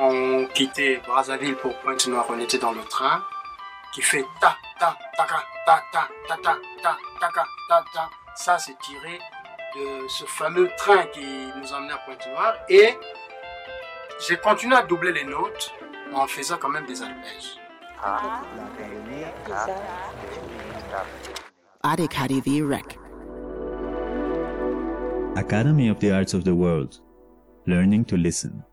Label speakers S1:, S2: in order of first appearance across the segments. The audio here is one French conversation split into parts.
S1: on quittait Brazzaville pour Pointe-Noire, on était dans le train qui fait ta ta ta ta ta ta ta ta ta ta ta ta. Ça, c'est tiré de ce fameux train qui nous emmenait à Pointe-Noire. Et j'ai continué à doubler les notes en faisant quand même des arpèges.
S2: Academy of the Arts of the World Learning to Listen.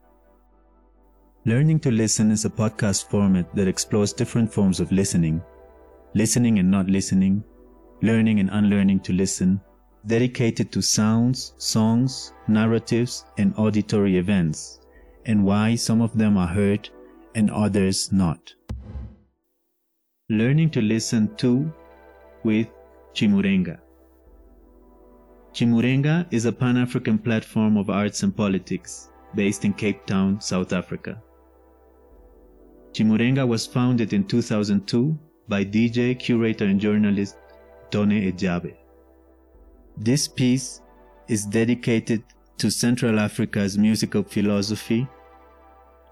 S2: Learning to Listen is a podcast format that explores different forms of listening, listening and not listening, learning and unlearning to listen, dedicated to sounds, songs, narratives, and auditory events, and why some of them are heard and others not. Learning to listen to with Chimurenga. Chimurenga is a Pan African platform of arts and politics based in Cape Town, South Africa. Chimurenga was founded in 2002 by DJ, curator, and journalist Tone Ejabe. This piece is dedicated to Central Africa's musical philosophy,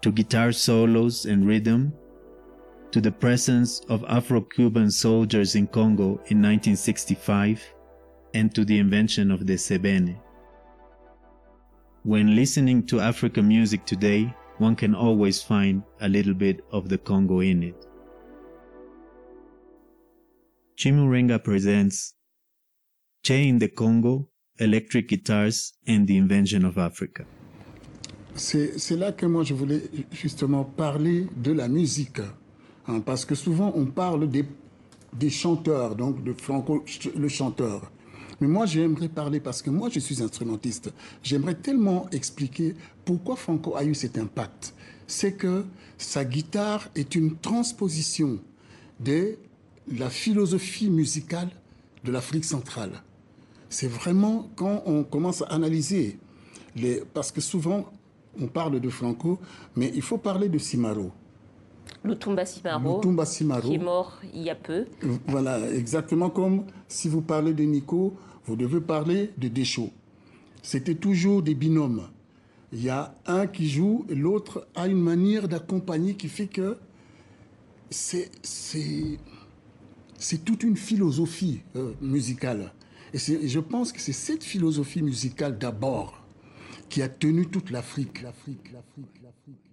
S2: to guitar solos and rhythm, to the presence of Afro-Cuban soldiers in Congo in 1965, and to the invention of the sebene. When listening to African music today, one can always find a little bit of the Congo in it. Chimurenga presents Che in the Congo, Electric Guitars and the Invention of Africa.
S3: C'est là que moi je voulais justement parler de la musique. Hein, parce que souvent on parle des, des chanteurs, donc de Franco le chanteur. Mais moi, j'aimerais parler, parce que moi, je suis instrumentiste, j'aimerais tellement expliquer pourquoi Franco a eu cet impact. C'est que sa guitare est une transposition de la philosophie musicale de l'Afrique centrale. C'est vraiment quand on commence à analyser, les, parce que souvent on parle de Franco, mais il faut parler de Simaro.
S4: Lutumba Simaro,
S3: Lutumba Simaro,
S4: qui est mort il y a peu.
S3: Voilà, exactement comme si vous parlez de Nico, vous devez parler de Deschaux. C'était toujours des binômes. Il y a un qui joue et l'autre a une manière d'accompagner qui fait que c'est c'est toute une philosophie euh, musicale. Et je pense que c'est cette philosophie musicale d'abord qui a tenu toute l'Afrique, l'Afrique, l'Afrique, l'Afrique.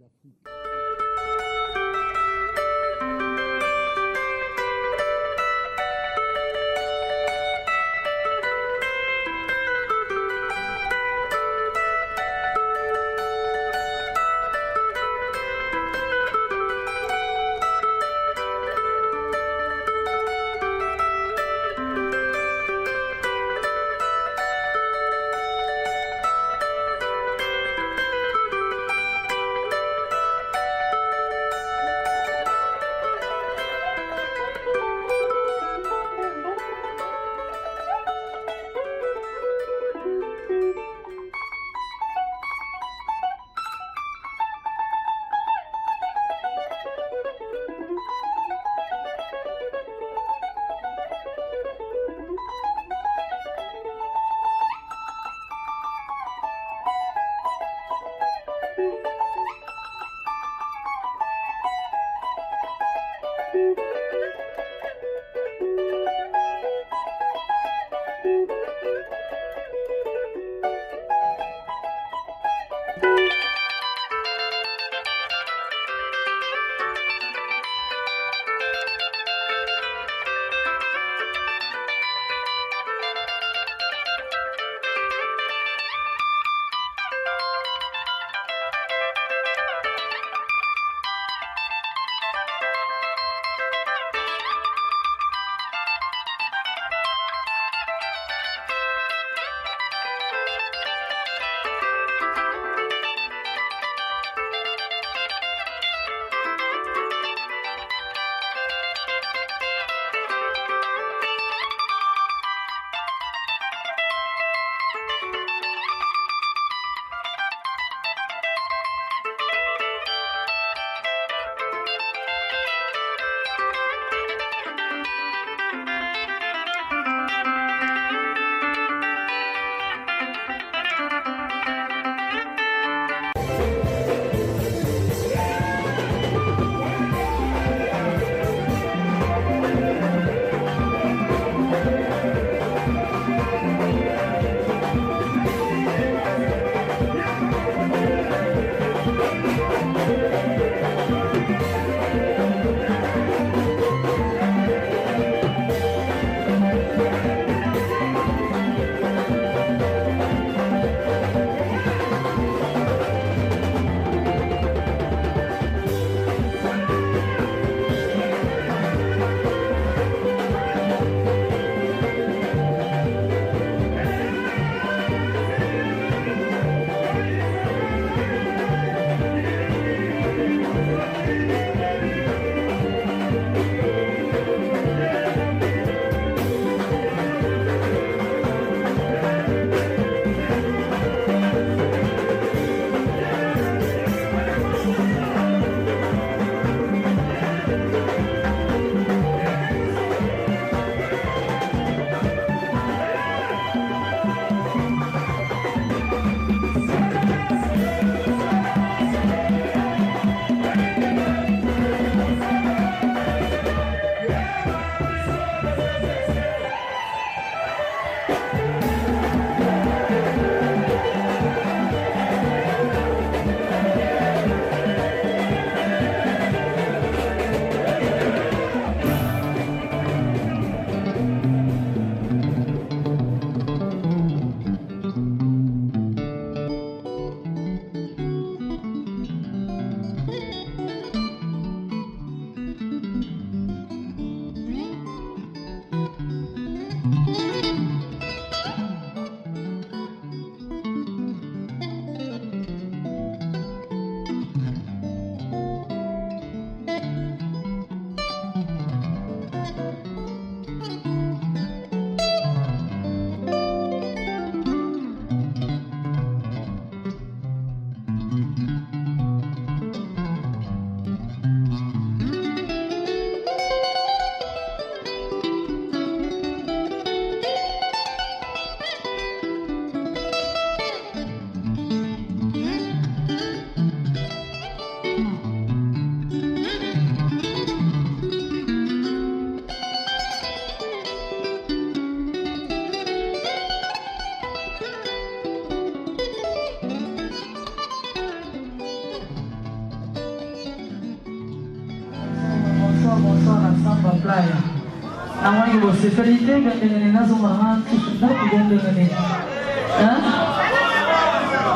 S5: Namoni bosepeli te bendengene nazomaka ndako bendengene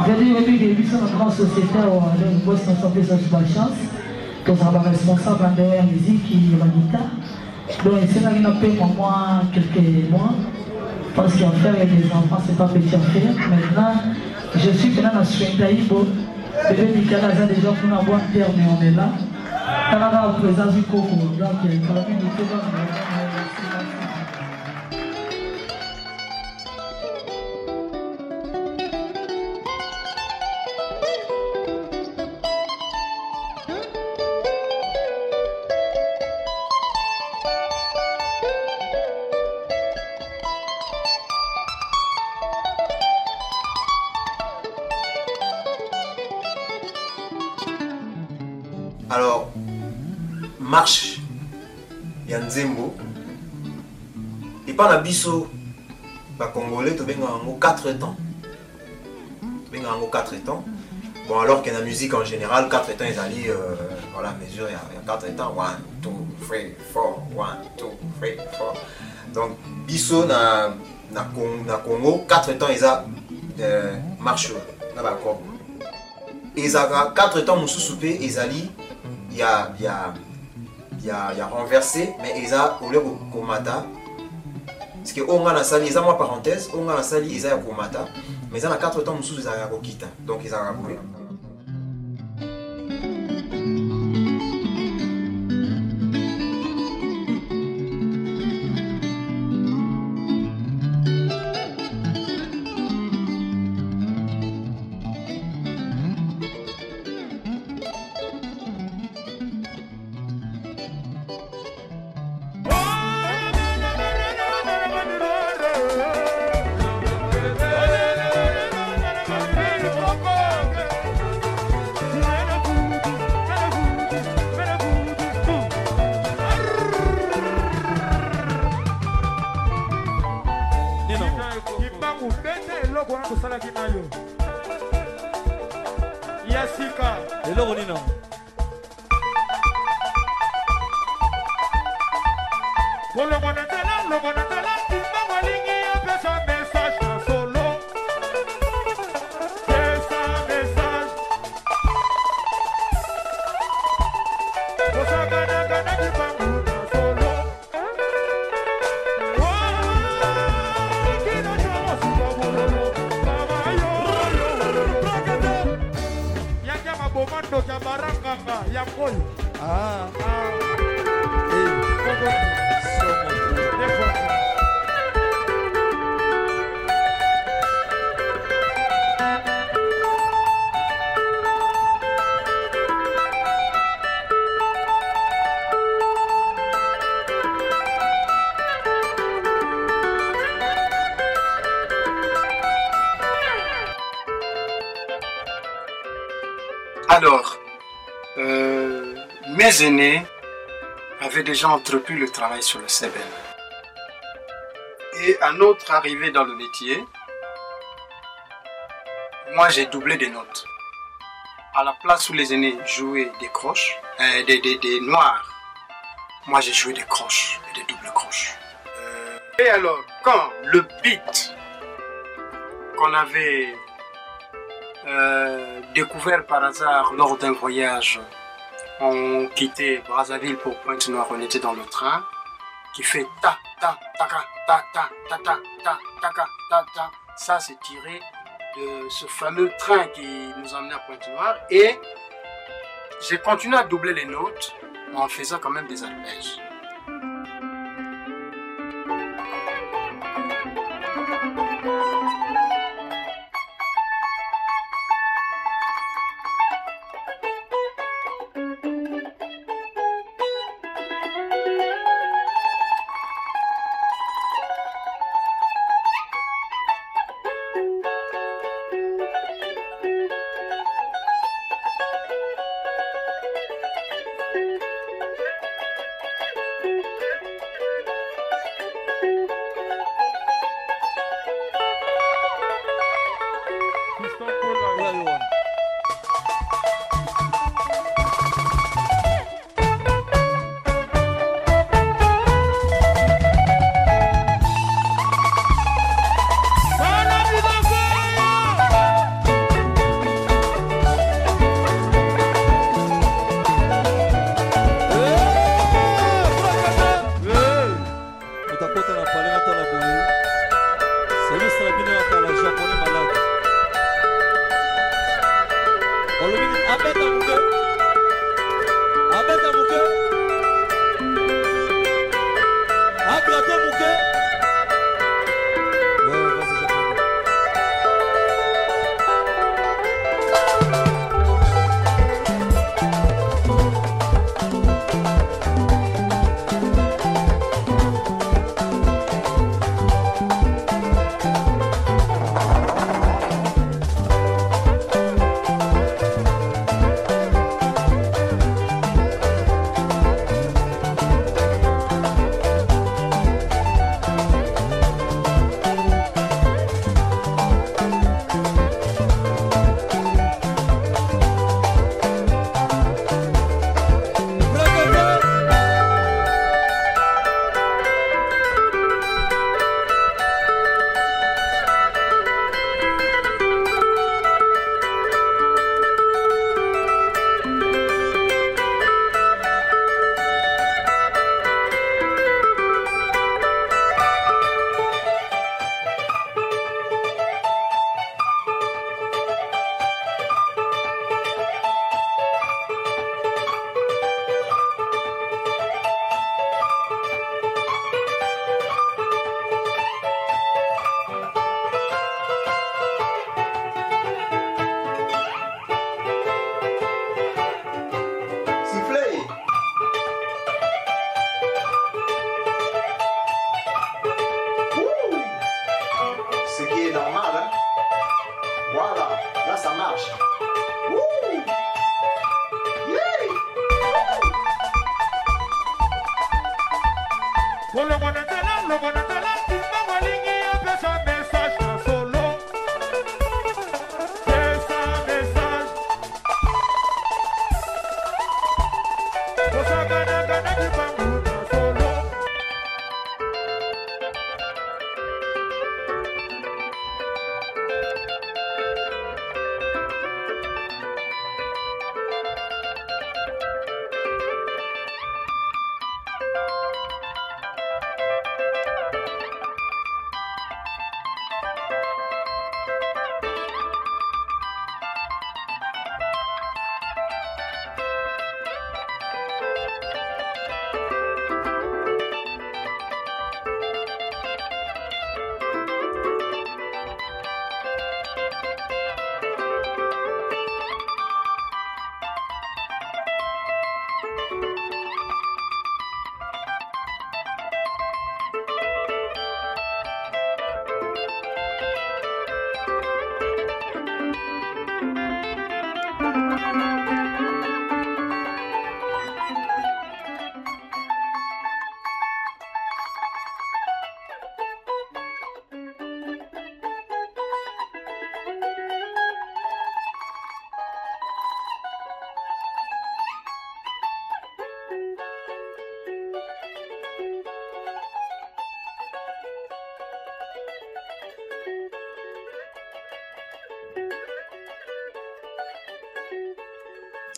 S5: jadi oyebike biso na grand société awa bosi baresponsable ya ndeo ya donc esengaki napema mwa quelques mois parce qu'en faire des enfants c'est pas petit affaire maintenant je suis maintenant na swendaibo bébé mikala aza déjà kuna bwa mais on est là. Talaka présence du koko donc mitema
S6: alors epa na biso bacongolais tobengaka yango 4 temps. Tobengaka yango 4 temps. Bon alors que na musique en général 4 temps ezali euh, voilà mesure ya, ya 4 temps. 1 2 3 4 1 2 3 4 donc biso na, na, na congo 4 temps eza euh, marche na bacor ezalaka 4 temps mosusu mpe ezali ya ya ya ya renversé mais eza ole komata parce que oyo nga nasali eza mwa parenthèse oyo nga nasali eza ya komata mais eza na 4 temps mosusu ezalaka ya kokita. Donc ezalaka boye
S7: kwa kusalaki nayo ya sika eloko nino.
S8: Kolongo na nzela longo
S1: 아. Aînés avaient déjà entrepris le travail sur le CBN. Et à notre arrivée dans le métier, moi j'ai doublé des notes. À la place où les aînés jouaient des croches, euh, des noirs, moi j'ai joué des croches et des doubles croches. Euh, et alors, quand le beat qu'on avait euh, découvert par hasard lors d'un voyage. On quittait Brazzaville pour Pointe-Noire, on était dans le train qui fait ta ta ta ta ta ta ta ta ta ta ta. Ça c'est tiré de ce fameux train qui nous emmenait à Pointe-Noire et j'ai continué à doubler les notes en faisant quand même des arpèges.
S8: Con la guanatela, la guanatela.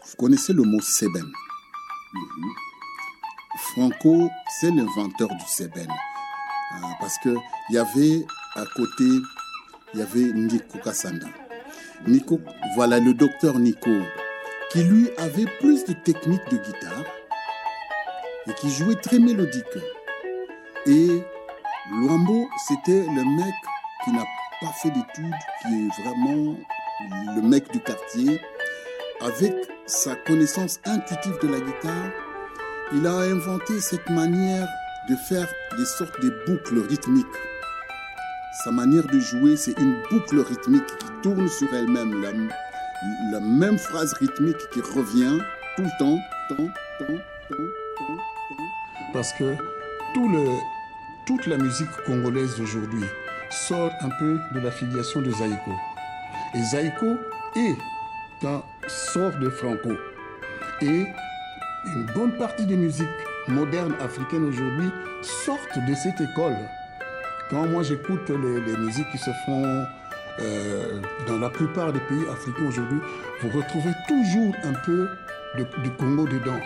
S9: Vous connaissez le mot seben. Mhm. Franco, c'est l'inventeur du seben. Euh, parce que il y avait à côté, il y avait Nico Kassanda. Nico, voilà le docteur Nico, qui lui avait plus de technique de guitare et qui jouait très mélodique. Et Luambo, c'était le mec qui n'a pas fait d'études, qui est vraiment le mec du quartier. Avec sa connaissance intuitive de la guitare, il a inventé cette manière de faire des sortes de boucles rythmiques. Sa manière de jouer, c'est une boucle rythmique qui tourne sur elle-même, la, même phrase rythmique qui revient tout le temps.
S3: Parce que toute la musique congolaise d'aujourd'hui sort un peu de la filiation de Zaïko. Et Zaïko est un sort de Franco. Et une bonne partie des musiques modernes africaines aujourd'hui sortent de cette école. Quand moi j'écoute les, musiques qui se font euh, dans la plupart des pays africains aujourd'hui, vous retrouvez toujours un peu de, du Congo dedans,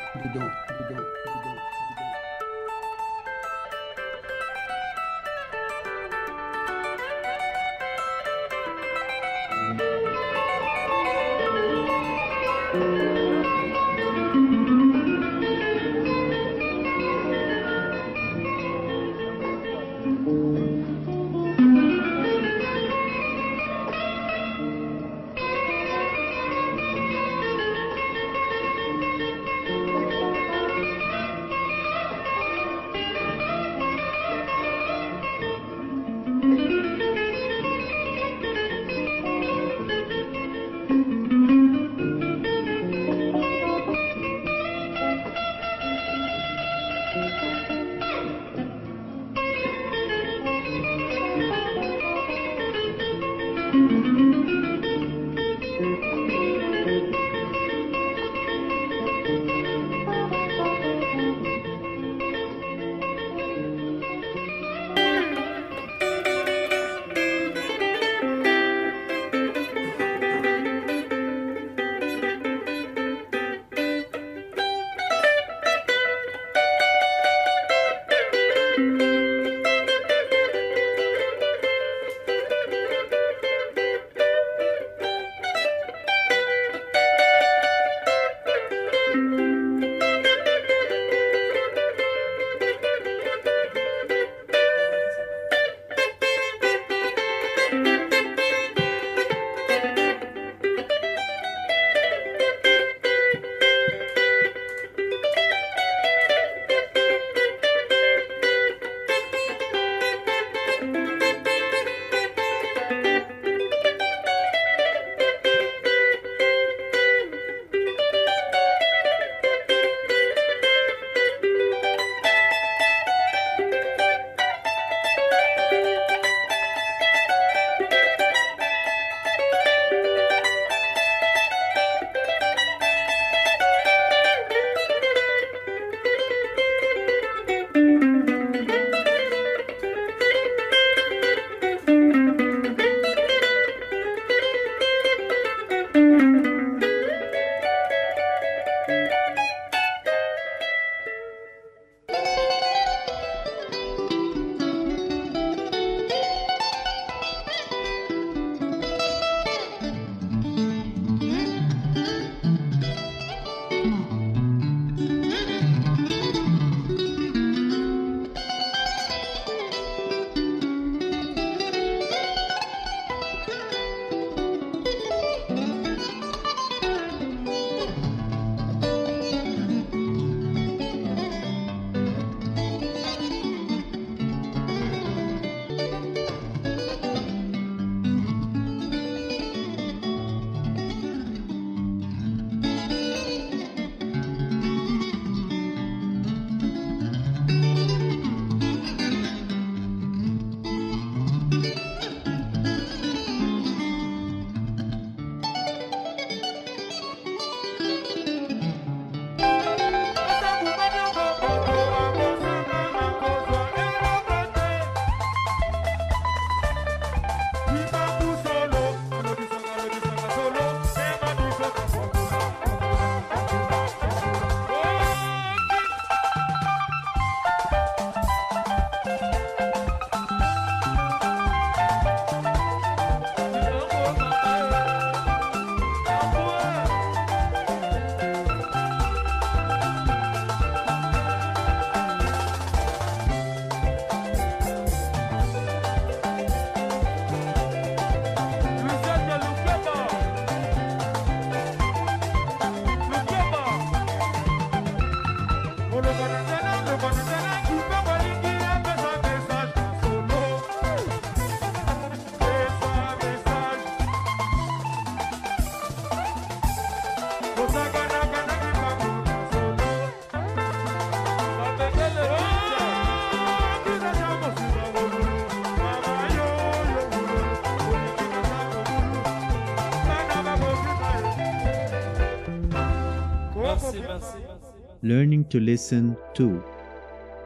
S2: Learning to Listen to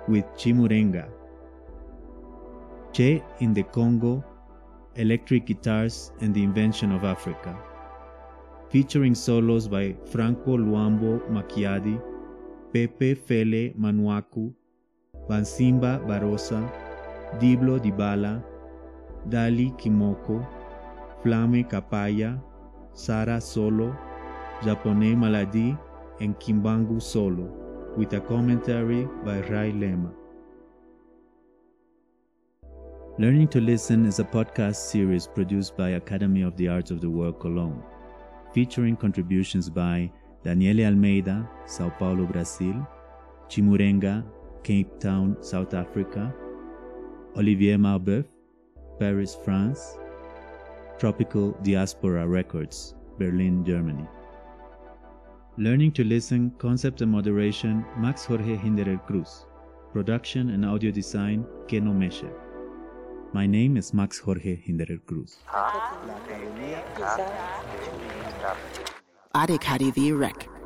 S2: with Chimurenga. Che in the Congo, Electric Guitars and the Invention of Africa. Featuring solos by Franco Luambo Macchiadi, Pepe Fele Manuaku, Bansimba Barossa, Diblo Dibala, Dali Kimoko, Flame Kapaya, Sara Solo, Japonais Maladi, and Kimbangu Solo, with a commentary by Rai Lema. Learning to Listen is a podcast series produced by Academy of the Arts of the World Cologne, featuring contributions by Daniele Almeida, Sao Paulo, Brazil, Chimurenga, Cape Town, South Africa, Olivier Marbeuf, Paris, France, Tropical Diaspora Records, Berlin, Germany. Learning to Listen, Concept and Moderation, Max Jorge Hinderer Cruz. Production and audio design, Keno. My name is Max Jorge Hinderer Cruz.
S10: Adek Rec.